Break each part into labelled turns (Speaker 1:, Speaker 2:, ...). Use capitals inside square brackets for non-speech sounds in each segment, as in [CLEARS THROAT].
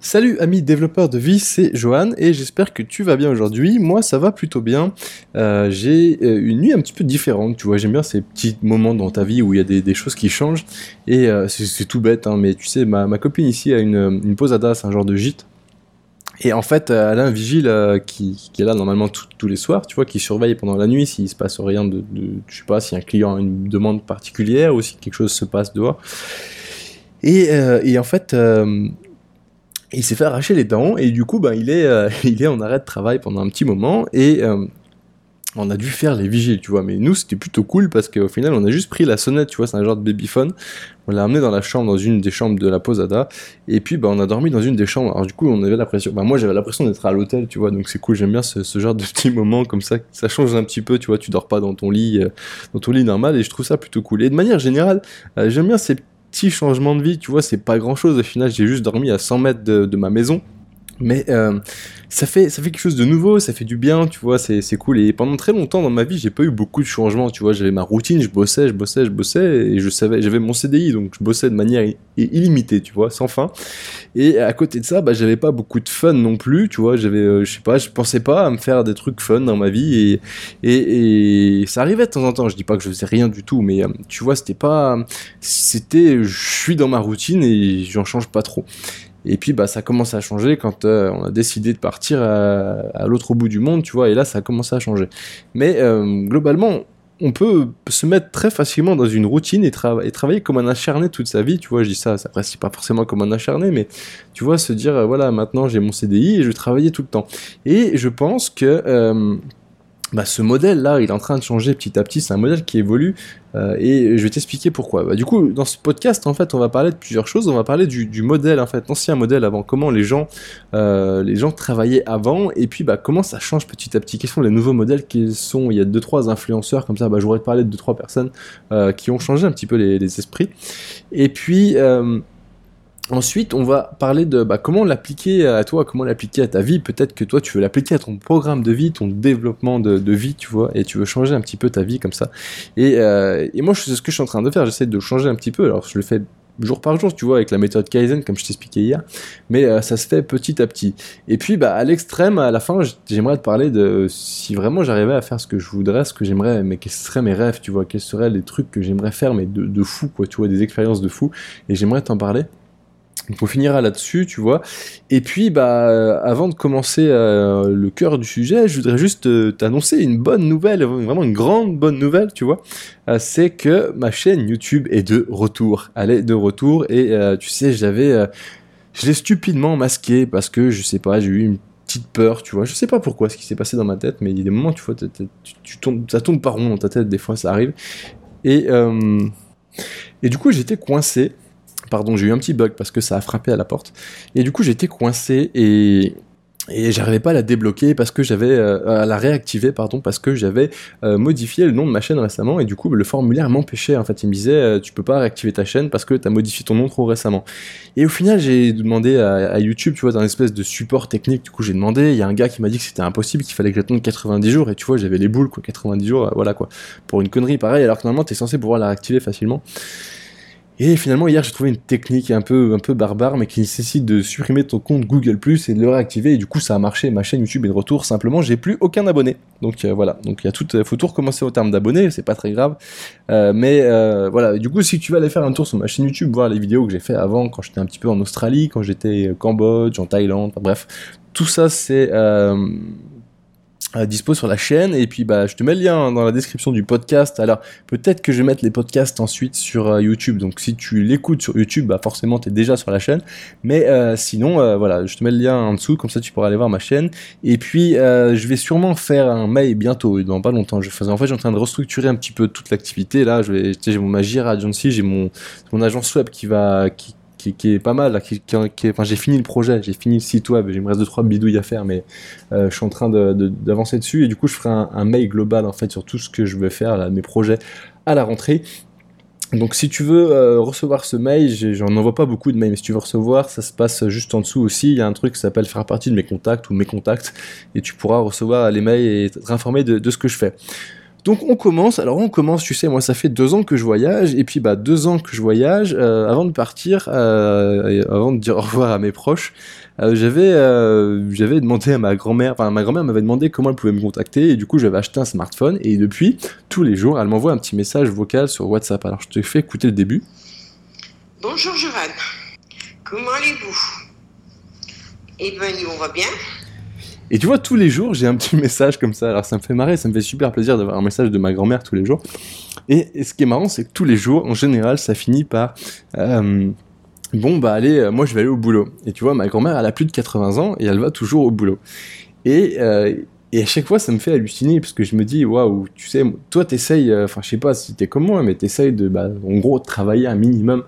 Speaker 1: Salut amis développeurs de vie, c'est Johan et j'espère que tu vas bien aujourd'hui. Moi ça va plutôt bien. Euh, j'ai euh, une nuit un petit peu différente, tu vois. J'aime bien ces petits moments dans ta vie où il y a des, choses qui changent et euh, c'est tout bête, hein, mais tu sais, ma, copine ici a une, une posada, c'est un genre de gîte. Et en fait, elle a un vigile qui, est là normalement tous les soirs, tu vois, qui surveille pendant la nuit s'il se passe rien de, de je sais pas, si un client a une demande particulière ou si quelque chose se passe dehors. Et, et en fait, il s'est fait arracher les dents et du coup, ben, il, est, euh, [LAUGHS] il est en arrêt de travail pendant un petit moment et euh, on a dû faire les vigiles, tu vois. Mais nous, c'était plutôt cool parce qu'au final, on a juste pris la sonnette, tu vois, c'est un genre de babyphone. On l'a amené dans la chambre, dans une des chambres de la posada. Et puis, bah, on a dormi dans une des chambres. Alors, du coup, on avait l'impression, bah, moi, j'avais l'impression d'être à l'hôtel, tu vois. Donc, c'est cool. J'aime bien ce, genre de [LAUGHS] petits moments comme ça. Ça change un petit peu, tu vois. Tu dors pas dans ton lit, euh, dans ton lit normal. Et je trouve ça plutôt cool. Et de manière générale, j'aime bien ces petit changement de vie, tu vois, c'est pas grand chose. Au final, j'ai juste dormi à 100 mètres de, ma maison. Mais euh, ça, fait, ça fait quelque chose de nouveau, ça fait du bien, tu vois, c'est cool. Et pendant très longtemps dans ma vie, j'ai pas eu beaucoup de changements, tu vois. J'avais ma routine, je bossais, je bossais, je bossais, et je savais, j'avais mon CDI, donc je bossais de manière illimitée, tu vois, sans fin. Et à côté de ça, bah, j'avais pas beaucoup de fun non plus, tu vois. J'avais, euh, je sais pas, je pensais pas à me faire des trucs fun dans ma vie, et, et, et, ça arrivait de temps en temps. Je dis pas que je faisais rien du tout, mais euh, tu vois, c'était pas, c'était, je suis dans ma routine et j'en change pas trop. Et puis bah ça commence à changer quand euh, on a décidé de partir à, l'autre bout du monde, tu vois, et là ça a commencé à changer. Mais euh, globalement, on peut se mettre très facilement dans une routine et, travailler comme un acharné toute sa vie, tu vois, je dis ça, ça c'est pas forcément comme un acharné, mais tu vois, se dire, euh, voilà, maintenant j'ai mon CDI et je vais travailler tout le temps. Et je pense que bah, ce modèle-là, il est en train de changer petit à petit. C'est un modèle qui évolue euh, et je vais t'expliquer pourquoi. Bah, du coup, dans ce podcast, en fait, on va parler de plusieurs choses. On va parler du, modèle, en fait, l'ancien modèle avant, comment les gens, euh, les gens travaillaient avant et puis bah, comment ça change petit à petit. Quels sont les nouveaux modèles sont? Il y a deux trois influenceurs comme ça. Bah, je voudrais te parler de deux trois personnes euh, qui ont changé un petit peu les, les esprits. Et puis Ensuite, on va parler de bah, comment l'appliquer à toi, comment l'appliquer à ta vie. Peut-être que toi, tu veux l'appliquer à ton programme de vie, ton développement de, vie, tu vois, et tu veux changer un petit peu ta vie comme ça. Et, euh, et moi, c'est ce que je suis en train de faire. J'essaie de changer un petit peu. Alors, je le fais jour par jour, tu vois, avec la méthode Kaizen, comme je t'expliquais hier. Mais euh, ça se fait petit à petit. Et puis, bah, à l'extrême, à la fin, j'aimerais te parler de si vraiment j'arrivais à faire ce que je voudrais, ce que j'aimerais, mais quels seraient mes rêves, tu vois, quels seraient les trucs que j'aimerais faire, mais de, de fou, quoi, tu vois, des expériences de fou. Et j'aimerais t'en parler. Donc on finira là-dessus, tu vois. Et puis, bah, euh, avant de commencer euh, le cœur du sujet, je voudrais juste euh, t'annoncer une bonne nouvelle, vraiment une grande bonne nouvelle, tu vois. c'est que ma chaîne YouTube est de retour. Elle est de retour et tu sais, j'avais, je l'ai stupidement masqué parce que je sais pas, j'ai eu une petite peur, tu vois. Je sais pas pourquoi ce qui s'est passé dans ma tête, mais il y a des moments, tu vois, tu, tombes, ça tombe par rond dans ta tête, des fois ça arrive. Et, et du coup, j'étais coincé Pardon, j'ai eu un petit bug parce que ça a frappé à la porte. Et du coup, j'étais coincé et et j'arrivais pas à la débloquer parce que j'avais euh, à la réactiver pardon parce que j'avais euh, modifié le nom de ma chaîne récemment et du coup le formulaire m'empêchait en fait. Il me disait euh, tu peux pas réactiver ta chaîne parce que tu as modifié ton nom trop récemment. Et au final j'ai demandé à, YouTube tu vois une espèce de support technique du coup j'ai demandé. Il y a un gars qui m'a dit que c'était impossible qu'il fallait que j'attende 90 jours. Et tu vois j'avais les boules quoi. 90 jours voilà quoi. Pour une connerie pareille alors que normalement t'es censé pouvoir la réactiver facilement et finalement, hier, j'ai trouvé une technique un peu, un peu barbare, mais qui nécessite de supprimer ton compte Google Plus et de le réactiver. Et du coup, ça a marché. Ma chaîne YouTube est de retour. Simplement, j'ai plus aucun abonné. Donc euh, voilà. Donc il tout, faut tout recommencer au terme d'abonnés. C'est pas très grave. Euh, mais euh, voilà. Du coup, si tu vas aller faire un tour sur ma chaîne YouTube, voir les vidéos que j'ai fait avant, quand j'étais un petit peu en Australie, quand j'étais au Cambodge, en Thaïlande, bref, tout ça, c'est dispo sur la chaîne. Et puis bah je te mets le lien dans la description du podcast. Alors peut-être que je vais mettre les podcasts ensuite sur euh, YouTube. Donc si tu l'écoutes sur YouTube bah forcément tu es déjà sur la chaîne. Mais euh, sinon euh, voilà je te mets le lien en dessous. Comme ça tu pourras aller voir ma chaîne. Et puis je vais sûrement faire un mail bientôt. Dans pas longtemps. Je faisais en fait suis en train de restructurer un petit peu toute l'activité. Là je vais j'ai mon Magie Agency j'ai mon mon agence web qui va qui, est pas mal. Qui, enfin, j'ai fini le projet, j'ai fini le site web, il me reste deux trois bidouilles à faire, mais euh, je suis en train d'avancer de, dessus et du coup je ferai un, mail global en fait sur tout ce que je veux faire, là, mes projets à la rentrée. Donc si tu veux euh, recevoir ce mail, j'en envoie pas beaucoup de mails, mais si tu veux recevoir, ça se passe juste en dessous aussi. Il y a un truc qui s'appelle faire partie de mes contacts ou mes contacts, et tu pourras recevoir les mails et être informé de, de ce que je fais. Donc on commence, alors on commence, tu sais, moi ça fait deux ans que je voyage, et puis bah deux ans que je voyage, euh, avant de partir, euh, avant de dire au revoir à mes proches, euh, j'avais j'avais demandé à ma grand-mère, enfin ma grand-mère m'avait demandé comment elle pouvait me contacter, et du coup j'avais acheté un smartphone, et depuis, tous les jours, elle m'envoie un petit message vocal sur WhatsApp. Alors je te fais écouter le début.
Speaker 2: Bonjour Jovan, comment allez-vous? Eh ben nous on va bien.
Speaker 1: Et tu vois, tous les jours, j'ai un petit [LAUGHS] message comme ça. Alors ça me fait marrer, ça me fait super plaisir d'avoir un message de ma grand-mère tous les jours. Et, ce qui est marrant, c'est que tous les jours, en général, ça finit par... Euh, bon, bah allez, euh, moi je vais aller au boulot. Et tu vois, ma grand-mère, elle a plus de 80 ans et elle va toujours au boulot. Et... Euh, et à chaque fois, ça me fait halluciner parce que je me dis, waouh, tu sais, toi, t'essayes, enfin, je sais pas si t'es comme moi, mais t'essayes de, bah, en gros, travailler un minimum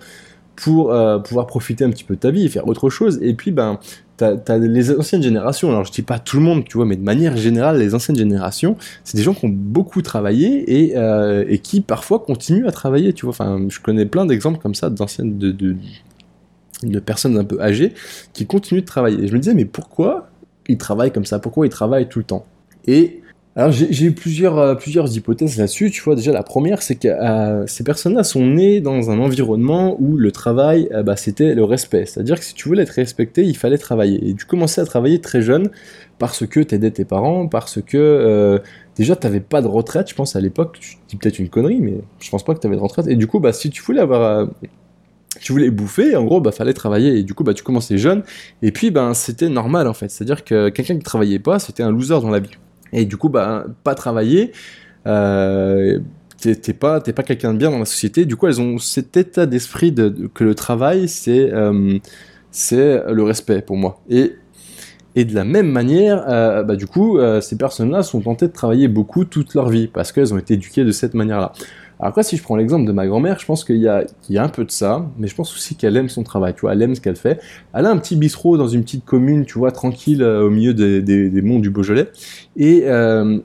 Speaker 1: pour pouvoir profiter un petit peu de ta vie et faire autre chose. Et puis, ben, t'as les anciennes générations, alors je dis pas tout le monde, tu vois, mais de manière générale, les anciennes générations, c'est des gens qui ont beaucoup travaillé et, euh, et, qui parfois continuent à travailler, tu vois. Enfin, je connais plein d'exemples comme ça d'anciennes, de, de, de, personnes un peu âgées qui continuent de travailler. Et je me disais, mais pourquoi ils travaillent comme ça? Pourquoi ils travaillent tout le temps? Et alors j'ai eu plusieurs, euh, plusieurs hypothèses là-dessus. Tu vois, déjà la première, c'est que euh, ces personnes-là sont nées dans un environnement où le travail, euh, bah, c'était le respect. C'est-à-dire que si tu voulais être respecté, il fallait travailler. Et tu commençais à travailler très jeune parce que t'aidais tes parents, parce que déjà t'avais pas de retraite. Je pense à l'époque, tu dis peut-être une connerie, mais je pense pas que t'avais de retraite. Et du coup, bah si tu voulais avoir tu voulais bouffer, en gros, bah, fallait travailler. Et du coup, bah, tu commençais jeune. Et puis, ben, c'était normal, en fait. C'est-à-dire que quelqu'un qui travaillait pas, c'était un loser dans la vie. Et du coup, bah, pas travailler, euh, t'es pas, pas quelqu'un de bien dans la société. Du coup, elles ont cet état d'esprit de, que le travail, c'est euh, c'est le respect pour moi. Et, et de la même manière, euh, bah, du coup, ces personnes-là sont tentées de travailler beaucoup toute leur vie parce qu'elles ont été éduquées de cette manière-là. Après, si je prends l'exemple de ma grand-mère, je pense qu'il y, a, y a un peu de ça, mais je pense aussi qu'elle aime son travail, tu vois, elle aime ce qu'elle fait. Elle a un petit bistrot dans une petite commune, tu vois, tranquille, euh, au milieu des, des, monts du Beaujolais. Et, euh,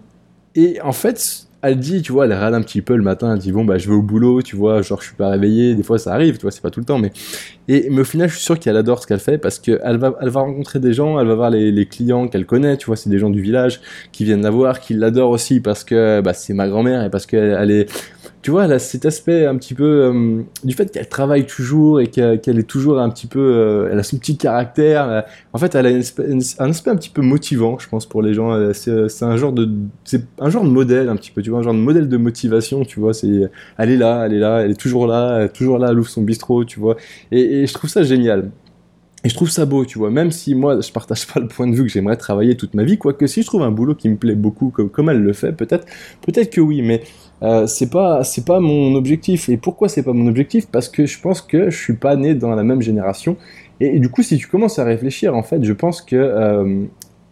Speaker 1: et en fait, elle dit, tu vois, elle râle un petit peu le matin, elle dit bon bah je vais au boulot, tu vois, genre je suis pas réveillé, des fois ça arrive, tu vois, c'est pas tout le temps, mais et mais au final je suis sûr qu'elle adore ce qu'elle fait parce qu'elle va, elle va rencontrer des gens, elle va voir les, les clients qu'elle connaît, tu vois, c'est des gens du village qui viennent la voir, qui l'adorent aussi parce que bah, c'est ma grand-mère et parce qu'elle est tu vois, a cet aspect un petit peu euh, du fait qu'elle travaille toujours et qu'elle est toujours un petit peu, euh, elle a son petit caractère. en fait, elle a un aspect un petit peu motivant, je pense, pour les gens. C'est un genre de, c'est un genre de modèle un petit peu, tu vois, un genre de modèle de motivation, tu vois. C'est, elle est là, elle est là, elle est toujours là, elle est toujours là, elle ouvre son bistrot, tu vois. Et je trouve ça génial. Et je trouve ça beau, tu vois, même si moi je partage pas le point de vue que j'aimerais travailler toute ma vie, quoique si je trouve un boulot qui me plaît beaucoup, comme, elle le fait, peut-être, peut-être que oui, mais euh, c'est pas pas mon objectif. Et pourquoi c'est pas mon objectif? Parce que je pense que je suis pas né dans la même génération. Et, du coup, si tu commences à réfléchir, en fait, je pense que euh,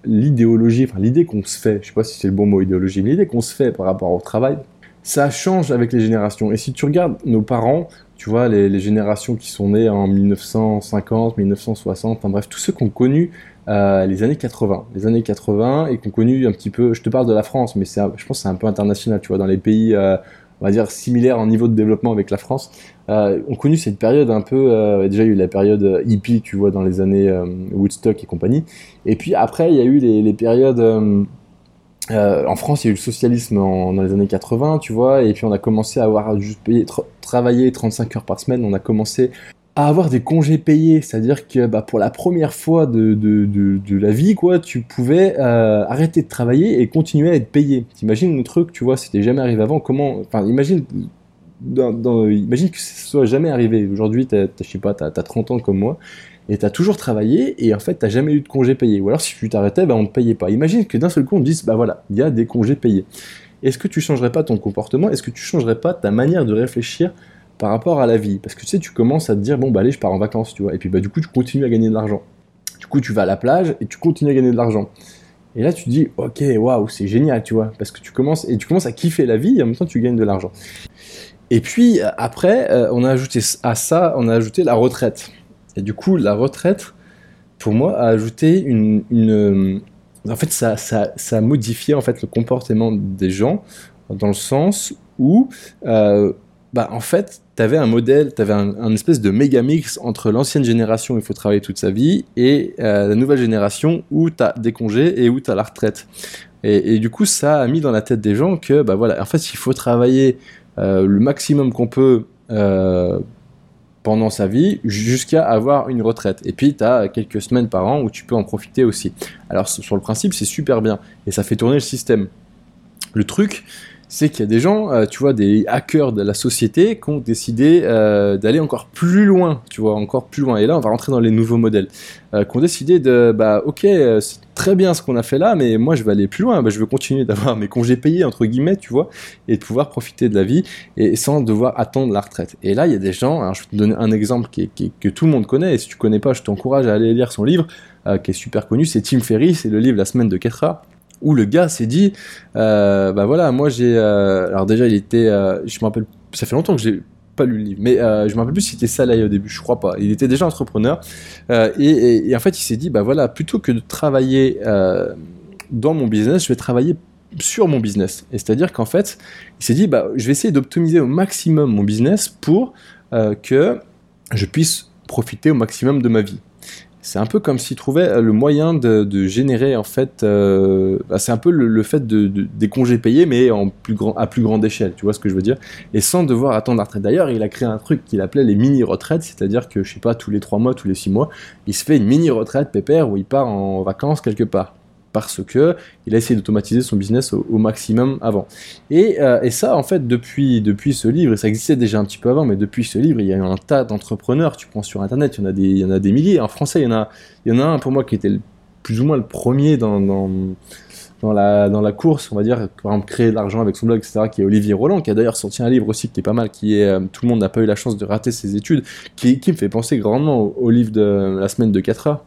Speaker 1: l'idéologie, enfin l'idée qu'on se fait, je sais pas si c'est le bon mot idéologie, mais l'idée qu'on se fait par rapport au travail, ça change avec les générations. Et si tu regardes nos parents, tu vois, les, générations qui sont nées en 1950, 1960, enfin bref, tous ceux qui ont connu euh, les années 80. Les années 80 et qu'on connu un petit peu, je te parle de la France, mais je pense que c'est un peu international, tu vois, dans les pays, euh, on va dire, similaires en niveau de développement avec la France, euh, ont connu cette période un peu, déjà il y a eu la période hippie, tu vois, dans les années Woodstock et compagnie, et puis après il y a eu les périodes... en France, il y a eu le socialisme dans les années 80, tu vois, et puis on a commencé à avoir juste payé, travailler 35 heures par semaine, on a commencé à avoir des congés payés, c'est-à-dire que bah, pour la première fois de, la vie, quoi, tu pouvais euh, arrêter de travailler et continuer à être payé. T'imagines le truc, tu vois, c'était jamais arrivé avant. Comment, enfin, imagine, dans, imagine que ce soit jamais arrivé. Aujourd'hui, je sais pas, t'as as 30 ans comme moi et t'as toujours travaillé et en fait t'as jamais eu de congés payés. Ou alors si tu t'arrêtais, bah, on ne payait pas. Imagine que d'un seul coup on te dise, bah voilà, il y a des congés payés. Est-ce que tu changerais pas ton comportement? Est-ce que tu changerais pas ta manière de réfléchir par rapport à la vie? Parce que tu sais, tu commences à te dire, bon, bah allez, je pars en vacances, tu vois. Et puis, bah, du coup, tu continues à gagner de l'argent. Du coup, tu vas à la plage et tu continues à gagner de l'argent. Et là, tu te dis, ok, waouh, c'est génial, tu vois. Parce que tu commences, et tu commences à kiffer la vie et en même temps, tu gagnes de l'argent. Et puis, après, euh, on a ajouté à ça, on a ajouté la retraite. Et du coup, la retraite, pour moi, a ajouté une. une en fait, ça, ça, ça a modifié en fait, le comportement des gens dans le sens où euh, bah, en fait, tu avais un modèle, tu avais un, espèce de méga mix entre l'ancienne génération où il faut travailler toute sa vie et euh, la nouvelle génération où tu as des congés et où tu as la retraite. Et, du coup, ça a mis dans la tête des gens que, bah voilà, en fait, il faut travailler le maximum qu'on peut pendant sa vie jusqu'à avoir une retraite. Et puis, tu as quelques semaines par an où tu peux en profiter aussi. Alors, sur le principe, c'est super bien. Et ça fait tourner le système. Le truc, c'est qu'il y a des gens, euh, tu vois, des hackers de la société qui ont décidé euh, d'aller encore plus loin, tu vois, encore plus loin. Et là, on va rentrer dans les nouveaux modèles, euh, qui ont décidé de, bah, ok, c'est très bien ce qu'on a fait là, mais moi, je vais aller plus loin. Bah, je veux continuer d'avoir mes congés payés entre guillemets, tu vois, et de pouvoir profiter de la vie et sans devoir attendre la retraite. Et là, il y a des gens. je vais te donner un exemple qui, que tout le monde connaît. Et si tu connais pas, je t'encourage à aller lire son livre, qui est super connu. C'est Tim Ferriss, c'est le livre La semaine de 4 heures où le gars s'est dit, euh, bah voilà, moi j'ai, euh, alors déjà il était, euh, je me rappelle, ça fait longtemps que j'ai pas lu le livre, mais je me rappelle plus si c'était salarié au début, je crois pas. Il était déjà entrepreneur et, en fait il s'est dit, bah voilà, plutôt que de travailler dans mon business, je vais travailler sur mon business. Et c'est-à-dire qu'en fait, il s'est dit, bah je vais essayer d'optimiser au maximum mon business pour que je puisse profiter au maximum de ma vie. C'est un peu comme s'il trouvait euh, le moyen de, générer en fait. Euh, bah, c'est un peu le, fait de, des congés payés, mais à plus grande échelle. Tu vois ce que je veux dire? Et sans devoir attendre la retraite. D'ailleurs, il a créé un truc qu'il appelait les mini retraites, c'est-à-dire que je sais pas tous les trois mois, tous les six mois, il se fait une mini retraite pépère où il part en vacances quelque part parce que il a essayé d'automatiser son business au, maximum avant. Euh, et, ça, en fait, depuis, depuis ce livre, et ça existait déjà un petit peu avant, mais depuis ce livre, il y a eu un tas d'entrepreneurs. Tu prends sur Internet, il y en a des, il y en a des milliers. En français, il y en a, il y en a un pour moi qui était plus ou moins le premier dans, dans, la, dans la course, on va dire, par exemple, créer de l'argent avec son blog, etc., qui est Olivier Roland, qui a d'ailleurs sorti un livre aussi qui est pas mal, qui est euh, Tout le monde n'a pas eu la chance de rater ses études, qui, qui me fait penser grandement au, au livre de la semaine de 4 heures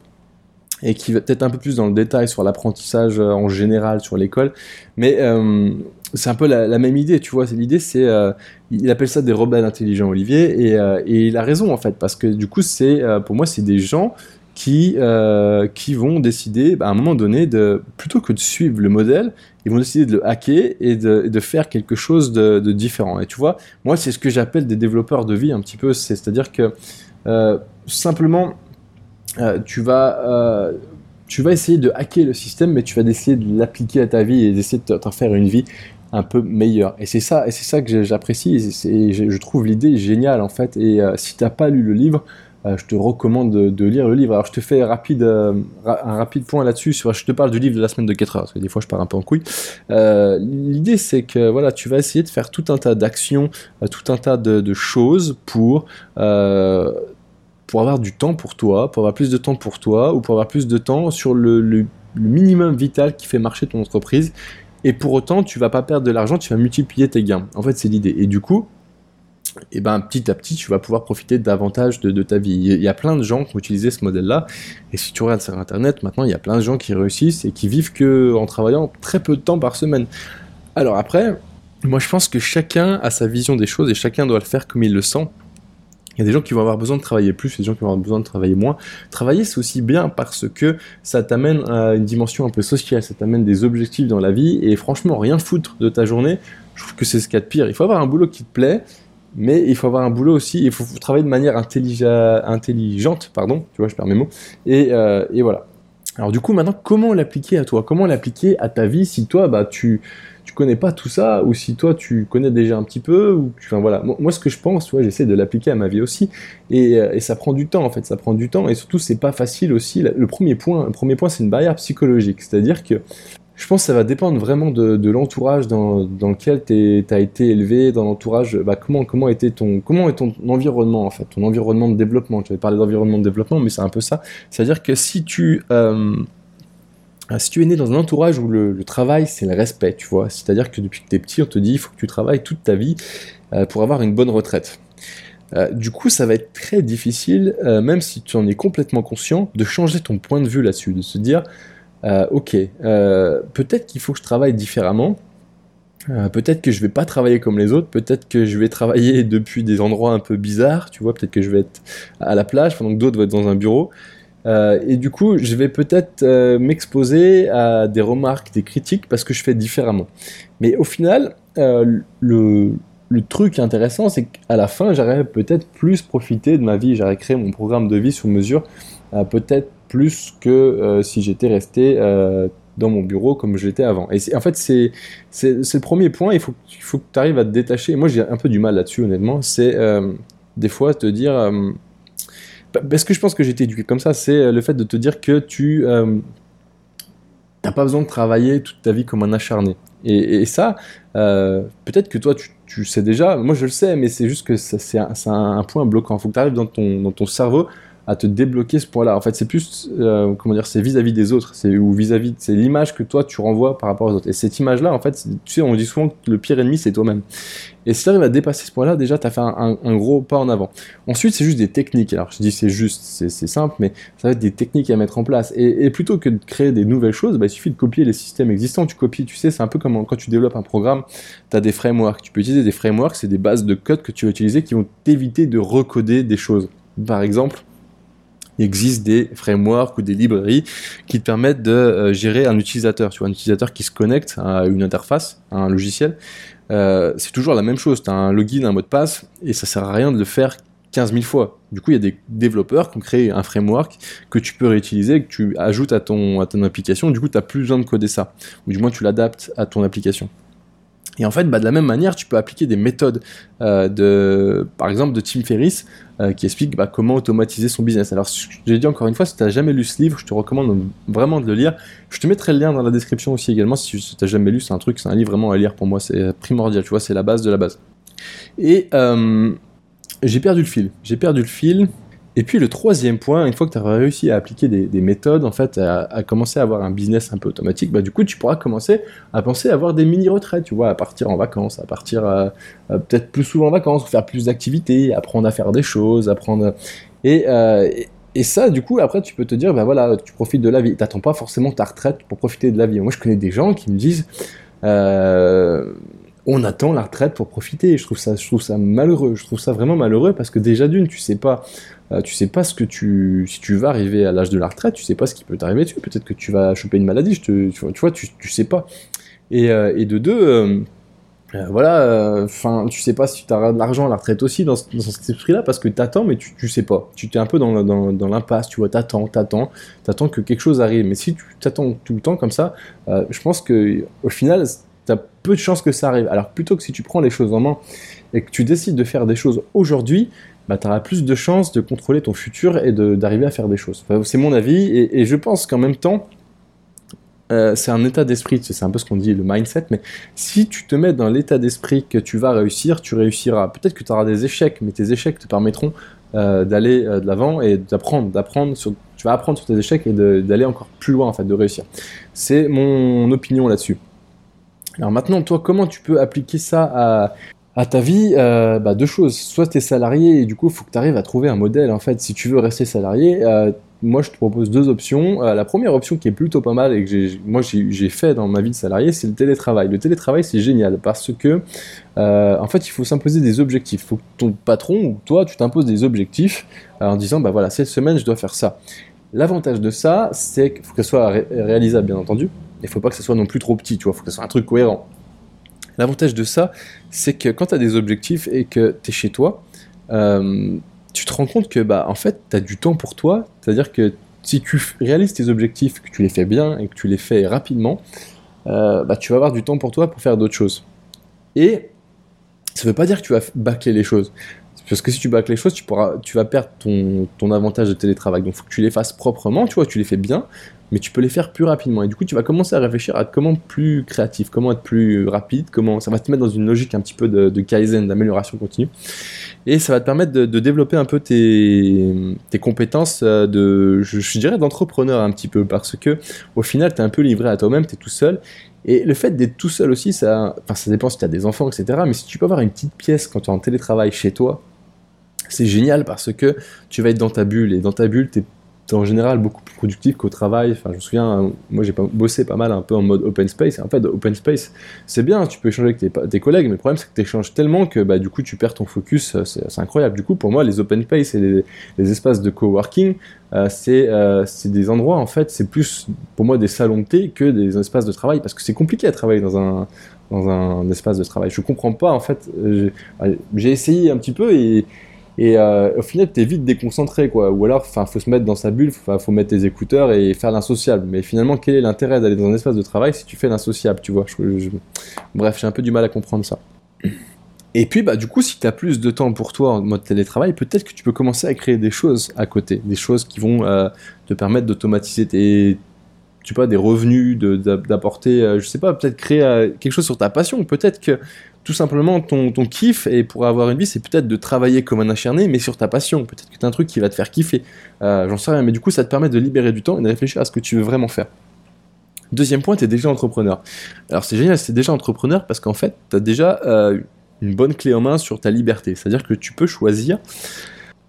Speaker 1: et qui va peut-être un peu plus dans le détail sur l'apprentissage euh, en général sur l'école, mais euh, c'est un peu la, même idée, tu vois. L'idée, c'est, euh, il appelle ça des rebelles intelligents, Olivier, et, il a raison en fait, parce que du coup, c'est, pour moi, c'est des gens qui, qui vont décider, bah, à un moment donné, de, plutôt que de suivre le modèle, ils vont décider de le hacker et de, de faire quelque chose de, de, différent. Et tu vois, moi, c'est ce que j'appelle des développeurs de vie un petit peu, c'est-à-dire que simplement euh, tu vas euh, tu vas essayer de hacker le système, mais tu vas essayer de l'appliquer à ta vie et d'essayer de t'en faire une vie un peu meilleure. Et c'est ça, et c'est ça que j'apprécie. Et, je trouve l'idée géniale en fait. Et euh, si t'as pas lu le livre, je te recommande de, lire le livre. Alors je te fais rapide, un rapide point là-dessus. Je te parle du livre de la semaine de 4 heures, parce que des fois je pars un peu en couille. L'idée c'est que voilà, tu vas essayer de faire tout un tas d'actions, tout un tas de choses pour pour avoir du temps pour toi, pour avoir plus de temps pour toi, ou pour avoir plus de temps sur le, minimum vital qui fait marcher ton entreprise. Et pour autant, tu vas pas perdre de l'argent, tu vas multiplier tes gains. En fait, c'est l'idée. Et du coup, eh ben, petit à petit, tu vas pouvoir profiter davantage de, ta vie. Il y a plein de gens qui ont utilisé ce modèle-là. Et si tu regardes sur Internet, maintenant, il y a plein de gens qui réussissent et qui vivent que en travaillant très peu de temps par semaine. Alors après, moi, je pense que chacun a sa vision des choses et chacun doit le faire comme il le sent. Il y a des gens qui vont avoir besoin de travailler plus, et des gens qui vont avoir besoin de travailler moins. Travailler, c'est aussi bien parce que ça t'amène à une dimension un peu sociale, ça t'amène des objectifs dans la vie, et franchement, rien foutre de ta journée, je trouve que c'est ce qu'il y a de pire. Il faut avoir un boulot qui te plaît, mais il faut avoir un boulot aussi, il faut travailler de manière intelligente, pardon, tu vois, je perds mes mots, et, euh, et voilà. Alors du coup, maintenant, comment l'appliquer à toi? Comment l'appliquer à ta vie si toi, bah, tu connais pas tout ça, ou si toi tu connais déjà un petit peu, ou enfin voilà. Moi, ce que je pense, tu j'essaie de l'appliquer à ma vie aussi, euh, et, ça prend du temps en fait, ça prend du temps, et surtout c'est pas facile aussi. Le premier point, le premier point, c'est une barrière psychologique, c'est-à-dire que je pense que ça va dépendre vraiment de, l'entourage dans, lequel tu as été élevé, dans l'entourage, bah, comment, comment, était ton, comment est ton environnement en fait, ton environnement de développement. Tu avais parlé d'environnement de développement, mais c'est un peu ça. C'est-à-dire que si tu, euh, si tu es né dans un entourage où le, travail c'est le respect, tu vois, c'est-à-dire que depuis que tu es petit, on te dit il faut que tu travailles toute ta vie euh, pour avoir une bonne retraite. Euh, du coup, ça va être très difficile, euh, même si tu en es complètement conscient, de changer ton point de vue là-dessus, de se dire ok, peut-être qu'il faut que je travaille différemment. peut-être que je vais pas travailler comme les autres, peut-être que je vais travailler [LAUGHS] depuis des endroits un peu bizarres, tu vois, peut-être que je vais être à la plage pendant que d'autres vont être dans un bureau. Euh, et du coup, je vais peut-être euh, m'exposer à des remarques, des critiques, parce que je fais différemment. Mais au final, euh, le, truc intéressant, c'est qu'à la fin, j'aurais peut-être plus profité de ma vie, j'aurais créé mon programme de vie sur mesure, peut-être plus que si j'étais resté dans mon bureau comme je l'étais avant. Et en fait, c'est le premier point, il faut, il faut que tu arrives à te détacher. Moi, j'ai un peu du mal là-dessus, honnêtement. C'est des fois te dire... Euh, parce que je pense que j'ai été éduqué comme ça, c'est le fait de te dire que tu n'as pas besoin de travailler toute ta vie comme un acharné. Et, ça, peut-être que toi, tu, sais déjà, moi je le sais, mais c'est juste que c'est un, point bloquant. Il faut que tu arrives dans ton, dans ton cerveau à te débloquer ce point-là. En fait, c'est plus, euh, comment dire, c'est vis-à-vis des autres, c'est ou vis-à-vis, c'est l'image que toi tu renvoies par rapport aux autres. Et cette image-là, en fait, tu sais, on dit souvent que le pire ennemi c'est toi-même. Et si tu arrives à dépasser ce point-là, déjà, tu as fait un, gros pas en avant. Ensuite, c'est juste des techniques. Alors, je dis c'est juste, c'est simple, mais ça va être des techniques à mettre en place. Et, plutôt que de créer des nouvelles choses, bah, il suffit de copier les systèmes existants. Tu copies, tu sais, c'est un peu comme quand tu développes un programme, tu as des frameworks. Tu peux utiliser des frameworks, c'est des bases de code que tu vas utiliser qui vont t'éviter de recoder des choses. Par exemple, il existe des frameworks ou des librairies qui te permettent de euh, gérer un utilisateur. Tu vois, un utilisateur qui se connecte à une interface, à un logiciel. Euh, c'est toujours la même chose. Tu as un login, un mot de passe, et ça sert à rien de le faire 15 000 fois. Du coup, il y a des développeurs qui ont créé un framework que tu peux réutiliser, que tu ajoutes à ton, à ton application. Du coup, tu n'as plus besoin de coder ça. Ou du moins, tu l'adaptes à ton application. Et en fait, bah, de la même manière, tu peux appliquer des méthodes, euh, de, par exemple, de Tim Ferriss, euh, qui explique bah, comment automatiser son business. Alors, j'ai dit encore une fois, si tu n'as jamais lu ce livre, je te recommande vraiment de le lire. Je te mettrai le lien dans la description aussi également, si tu n'as jamais lu, c'est un truc, c'est un livre vraiment à lire pour moi, c'est primordial, tu vois, c'est la base de la base. Et euh, j'ai perdu le fil. J'ai perdu le fil. Et puis le troisième point, une fois que tu as réussi à appliquer des, méthodes, en fait, à, commencer à avoir un business un peu automatique, bah, du coup, tu pourras commencer à penser à avoir des mini-retraites, tu vois, à partir en vacances, à partir euh, euh, peut-être plus souvent en vacances, faire plus d'activités, apprendre à faire des choses, apprendre... Et, euh, et, ça, du coup, après, tu peux te dire, ben voilà, tu profites de la vie. T'attends pas forcément ta retraite pour profiter de la vie. Moi, je connais des gens qui me disent... on attend la retraite pour profiter. je trouve ça, je trouve ça malheureux. Je trouve ça vraiment malheureux parce que déjà d'une, tu sais pas euh, tu sais pas ce que tu, si tu vas arriver à l'âge de la retraite, tu sais pas ce qui peut t'arriver dessus. Peut-être que tu vas choper une maladie, je te, tu, vois, tu, tu sais pas. Et, euh, et de deux, euh, voilà, enfin, tu sais pas si tu auras de l'argent à la retraite aussi dans, cet esprit-là, parce que t'attends, mais tu, tu sais pas. Tu es un peu dans, dans, dans l'impasse, tu vois, t'attends, t'attends, t'attends que quelque chose arrive. Mais si tu t'attends tout le temps comme ça, je pense que au final, t'as peu de chances que ça arrive. Alors plutôt que si tu prends les choses en main et que tu décides de faire des choses aujourd'hui, bah, tu auras plus de chances de contrôler ton futur et d'arriver à faire des choses. c'est mon avis, et, je pense qu'en même temps, euh, c'est un état d'esprit, c'est un peu ce qu'on dit le mindset, mais si tu te mets dans l'état d'esprit que tu vas réussir, tu réussiras. Peut-être que tu auras des échecs, mais tes échecs te permettront euh, d'aller euh, de l'avant et d'apprendre, d'apprendre sur, tu vas apprendre sur tes échecs et d'aller encore plus loin en fait, de réussir. C'est mon opinion là-dessus. Alors maintenant, toi, comment tu peux appliquer ça à, à ta vie, euh, bah, deux choses. Soit tu es salarié et du coup, il faut que tu arrives à trouver un modèle. En fait, si tu veux rester salarié, euh, moi, je te propose deux options. Euh, la première option qui est plutôt pas mal et que moi, j'ai fait dans ma vie de salarié, c'est le télétravail. Le télétravail, c'est génial parce que, en fait, il faut s'imposer des objectifs. Il faut que ton patron ou toi, tu t'imposes des objectifs en disant, bah voilà, cette semaine, je dois faire ça. L'avantage de ça, c'est qu'il faut que ce soit réalisable, bien entendu. Il ne faut pas que ce soit non plus trop petit, tu vois. Il faut que ce soit un truc cohérent. L'avantage de ça, c'est que quand tu as des objectifs et que tu es chez toi, euh, tu te rends compte que bah en fait, tu as du temps pour toi, c'est-à-dire que si tu réalises tes objectifs, que tu les fais bien et que tu les fais rapidement, euh, bah, tu vas avoir du temps pour toi pour faire d'autres choses. Et ça ne veut pas dire que tu vas bâcler les choses. Parce que si tu bâcles les choses, tu, pourras, tu vas perdre ton, ton avantage de télétravail. Donc il faut que tu les fasses proprement, tu vois, tu les fais bien, mais tu peux les faire plus rapidement. Et du coup, tu vas commencer à réfléchir à comment être plus créatif, comment être plus rapide, comment ça va te mettre dans une logique un petit peu de, kaizen, d'amélioration continue. Et ça va te permettre de, développer un peu tes, tes compétences euh, de, je, dirais, d'entrepreneur un petit peu, parce que au final, tu es un peu livré à toi-même, tu es tout seul. Et le fait d'être tout seul aussi, ça, enfin, ça dépend si tu as des enfants, etc. Mais si tu peux avoir une petite pièce quand tu es en télétravail chez toi, c'est génial parce que tu vas être dans ta bulle et dans ta bulle, tu es en général beaucoup plus productif qu'au travail. Enfin, je me souviens, moi j'ai bossé pas mal un peu en mode open space. En fait, open space, c'est bien, tu peux échanger avec tes, collègues, mais le problème c'est que tu échanges tellement que bah, du coup tu perds ton focus. Euh, c'est incroyable. Du coup, pour moi, les open space et les, espaces de coworking, euh, euh, c'est des endroits en fait, c'est plus pour moi des salons de thé que des espaces de travail parce que c'est compliqué à travailler dans un dans un espace de travail. Je comprends pas en fait. J'ai essayé un petit peu et Et euh, au final, t'es vite déconcentré, quoi. Ou alors, enfin, faut se mettre dans sa bulle, faut, faut mettre tes écouteurs et faire l'insociable. Mais finalement, quel est l'intérêt d'aller dans un espace de travail si tu fais l'insociable, tu vois? Bref, j'ai un peu du mal à comprendre ça. Et puis, bah, du coup, si tu as plus de temps pour toi en mode télétravail, peut-être que tu peux commencer à créer des choses à côté, des choses qui vont euh, te permettre d'automatiser tes, tu sais des revenus, d'apporter, euh, je sais pas, peut-être créer quelque chose sur ta passion. Peut-être que tout simplement ton, kiff, et pour avoir une vie, c'est peut-être de travailler comme un acharné, mais sur ta passion. Peut-être que tu as un truc qui va te faire kiffer. J'en sais rien, mais du coup, ça te permet de libérer du temps et de réfléchir à ce que tu veux vraiment faire. Deuxième point, tu es déjà entrepreneur. Alors c'est génial, c'est déjà entrepreneur parce qu'en fait, tu as déjà une bonne clé en main sur ta liberté. C'est-à-dire que tu peux choisir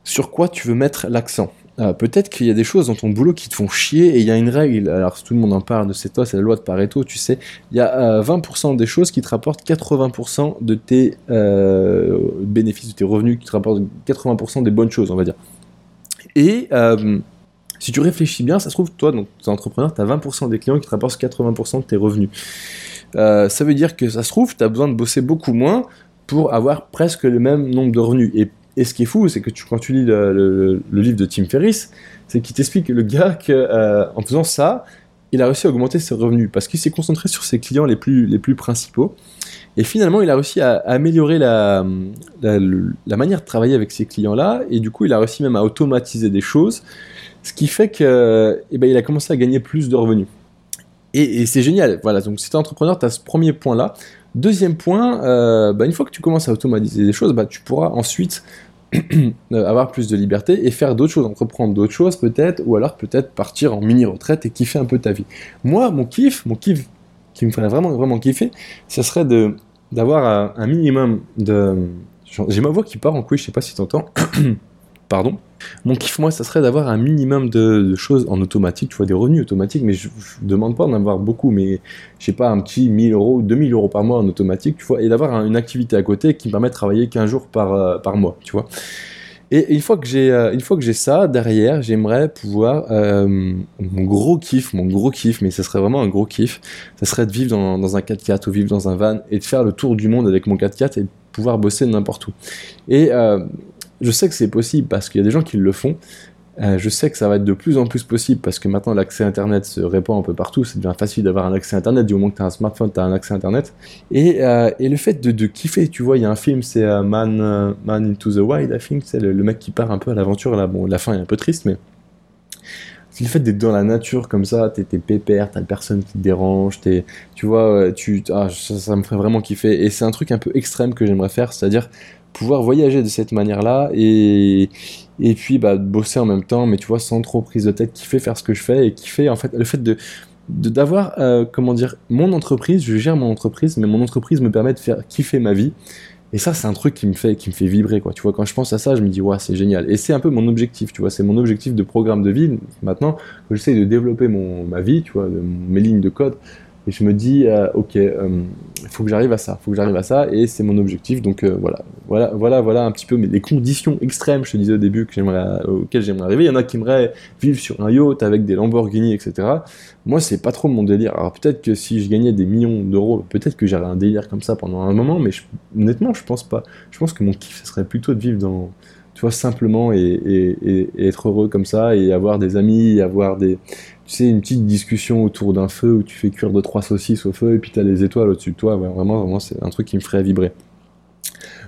Speaker 1: sur quoi tu veux mettre l'accent. Euh, peut-être qu'il y a des choses dans ton boulot qui te font chier et il y a une règle, alors tout le monde en parle c'est toi, c'est la loi de Pareto, tu sais, il y a 20% euh, des choses qui te rapportent 80% de tes euh, bénéfices, de tes revenus, qui te rapportent 80% des bonnes choses, on va dire. Et si tu réfléchis bien, ça se trouve, toi, donc, es entrepreneur, tu as 20% des clients qui te rapportent 80% de tes revenus. ça veut dire que ça se trouve, tu as besoin de bosser beaucoup moins pour avoir presque le même nombre de revenus. Et, ce qui est fou, c'est que tu, quand tu lis le, livre de Tim Ferriss, c'est qu'il t'explique le gars qu'en euh, en faisant ça, il a réussi à augmenter ses revenus parce qu'il s'est concentré sur ses clients les plus, les plus principaux. Et finalement, il a réussi à, améliorer la, la, manière de travailler avec ces clients-là. Et du coup, il a réussi même à automatiser des choses. Ce qui fait que, eh ben, il a commencé à gagner plus de revenus. Et, et c'est génial. Voilà. Donc, si tu es entrepreneur, tu as ce premier point-là. Deuxième point, euh, bah, une fois que tu commences à automatiser des choses, bah, tu pourras ensuite [CLEARS THROAT] avoir plus de liberté et faire d'autres choses, entreprendre d'autres choses peut-être, ou alors peut-être partir en mini-retraite et kiffer un peu ta vie. Moi, mon kiff, mon kiff qui me ferait vraiment, vraiment kiffer, ce serait de, d'avoir un, minimum de... J'ai ma voix qui part en couille, je sais pas si tu entends. [CLEARS THROAT] Pardon. Mon kiff, moi, ça serait d'avoir un minimum de, choses en automatique, tu vois, des revenus automatiques, mais je, ne demande pas d'en avoir beaucoup, mais je sais pas, un petit 1000 euros, 2000 euros par mois en automatique, tu vois, et d'avoir une activité à côté qui me permet de travailler 15 jours par, euh, par mois, tu vois. Et une fois que j'ai euh, ça derrière, j'aimerais pouvoir euh, mon gros kiff, mon gros kiff, mais ce serait vraiment un gros kiff, ça serait de vivre dans, dans un 4x4 ou vivre dans un van et de faire le tour du monde avec mon 4x4 et de pouvoir bosser n'importe où. Et je sais que c'est possible parce qu'il y a des gens qui le font. Euh, je sais que ça va être de plus en plus possible parce que maintenant l'accès Internet se répand un peu partout. C'est bien facile d'avoir un accès Internet. Du moment que tu as un smartphone, tu as un accès Internet. Et, euh, le fait de, kiffer, tu vois, il y a un film, c'est euh, Man, Man into the Wild, I think. C'est le, mec qui part un peu à l'aventure. Là, bon, la fin est un peu triste, mais le fait d'être dans la nature comme ça, t'es, pépère, t'as personne qui te dérange, t'es, tu vois, tu, ah, ça, me ferait vraiment kiffer. Et c'est un truc un peu extrême que j'aimerais faire, c'est-à-dire pouvoir voyager de cette manière-là et, et puis bah, bosser en même temps, mais tu vois, sans trop prise de tête, qui fait faire ce que je fais et qui fait en fait le fait de d'avoir euh, comment dire mon entreprise, je gère mon entreprise, mais mon entreprise me permet de faire kiffer ma vie. Et ça, c'est un truc qui me fait, qui me fait vibrer, quoi. Tu vois, quand je pense à ça, je me dis, ouais, c'est génial. Et c'est un peu mon objectif, tu vois, c'est mon objectif de programme de vie. Maintenant, j'essaie de développer mon, ma vie, tu vois, mes lignes de code et je me dis euh, ok il euh, faut que j'arrive à ça faut que j'arrive à ça. Et c'est mon objectif donc euh, voilà. Voilà voilà voilà un petit peu mais les conditions extrêmes je te disais au début que j'aimerais auxquelles j'aimerais arriver. Il y en a qui aimeraient vivre sur un yacht avec des Lamborghini etc moi c'est pas trop mon délire. Alors peut-être que si je gagnais des millions d'euros peut-être que j'aurais un délire comme ça pendant un moment mais honnêtement je pense pas. Je pense que mon kiff ce serait plutôt de vivre dans tu vois simplement et, être heureux comme ça et avoir des amis avoir des tu sais, une petite discussion autour d'un feu où tu fais cuire deux trois saucisses au feu et puis tu as les étoiles au-dessus de toi. vraiment, vraiment, c'est un truc qui me ferait vibrer.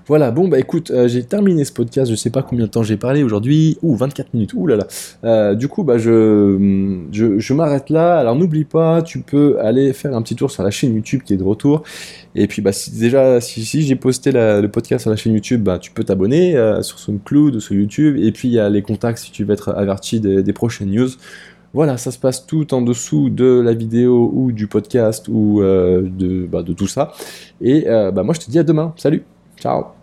Speaker 1: Voilà, bon bah écoute, euh, j'ai terminé ce podcast, je sais pas combien de temps j'ai parlé aujourd'hui, ou 24 minutes, ouh là là. Euh, du coup, bah je, je, m'arrête là. Alors n'oublie pas, tu peux aller faire un petit tour sur la chaîne YouTube qui est de retour. Et puis bah si, déjà, si, j'ai posté le podcast sur la chaîne YouTube, bah tu peux t'abonner euh, sur SoundCloud, sur YouTube. Et puis il y a les contacts si tu veux être averti des prochaines news. Voilà, ça se passe tout en dessous de la vidéo ou du podcast ou de, bah, de, tout ça. Et bah, moi, je te dis à demain. Salut, ciao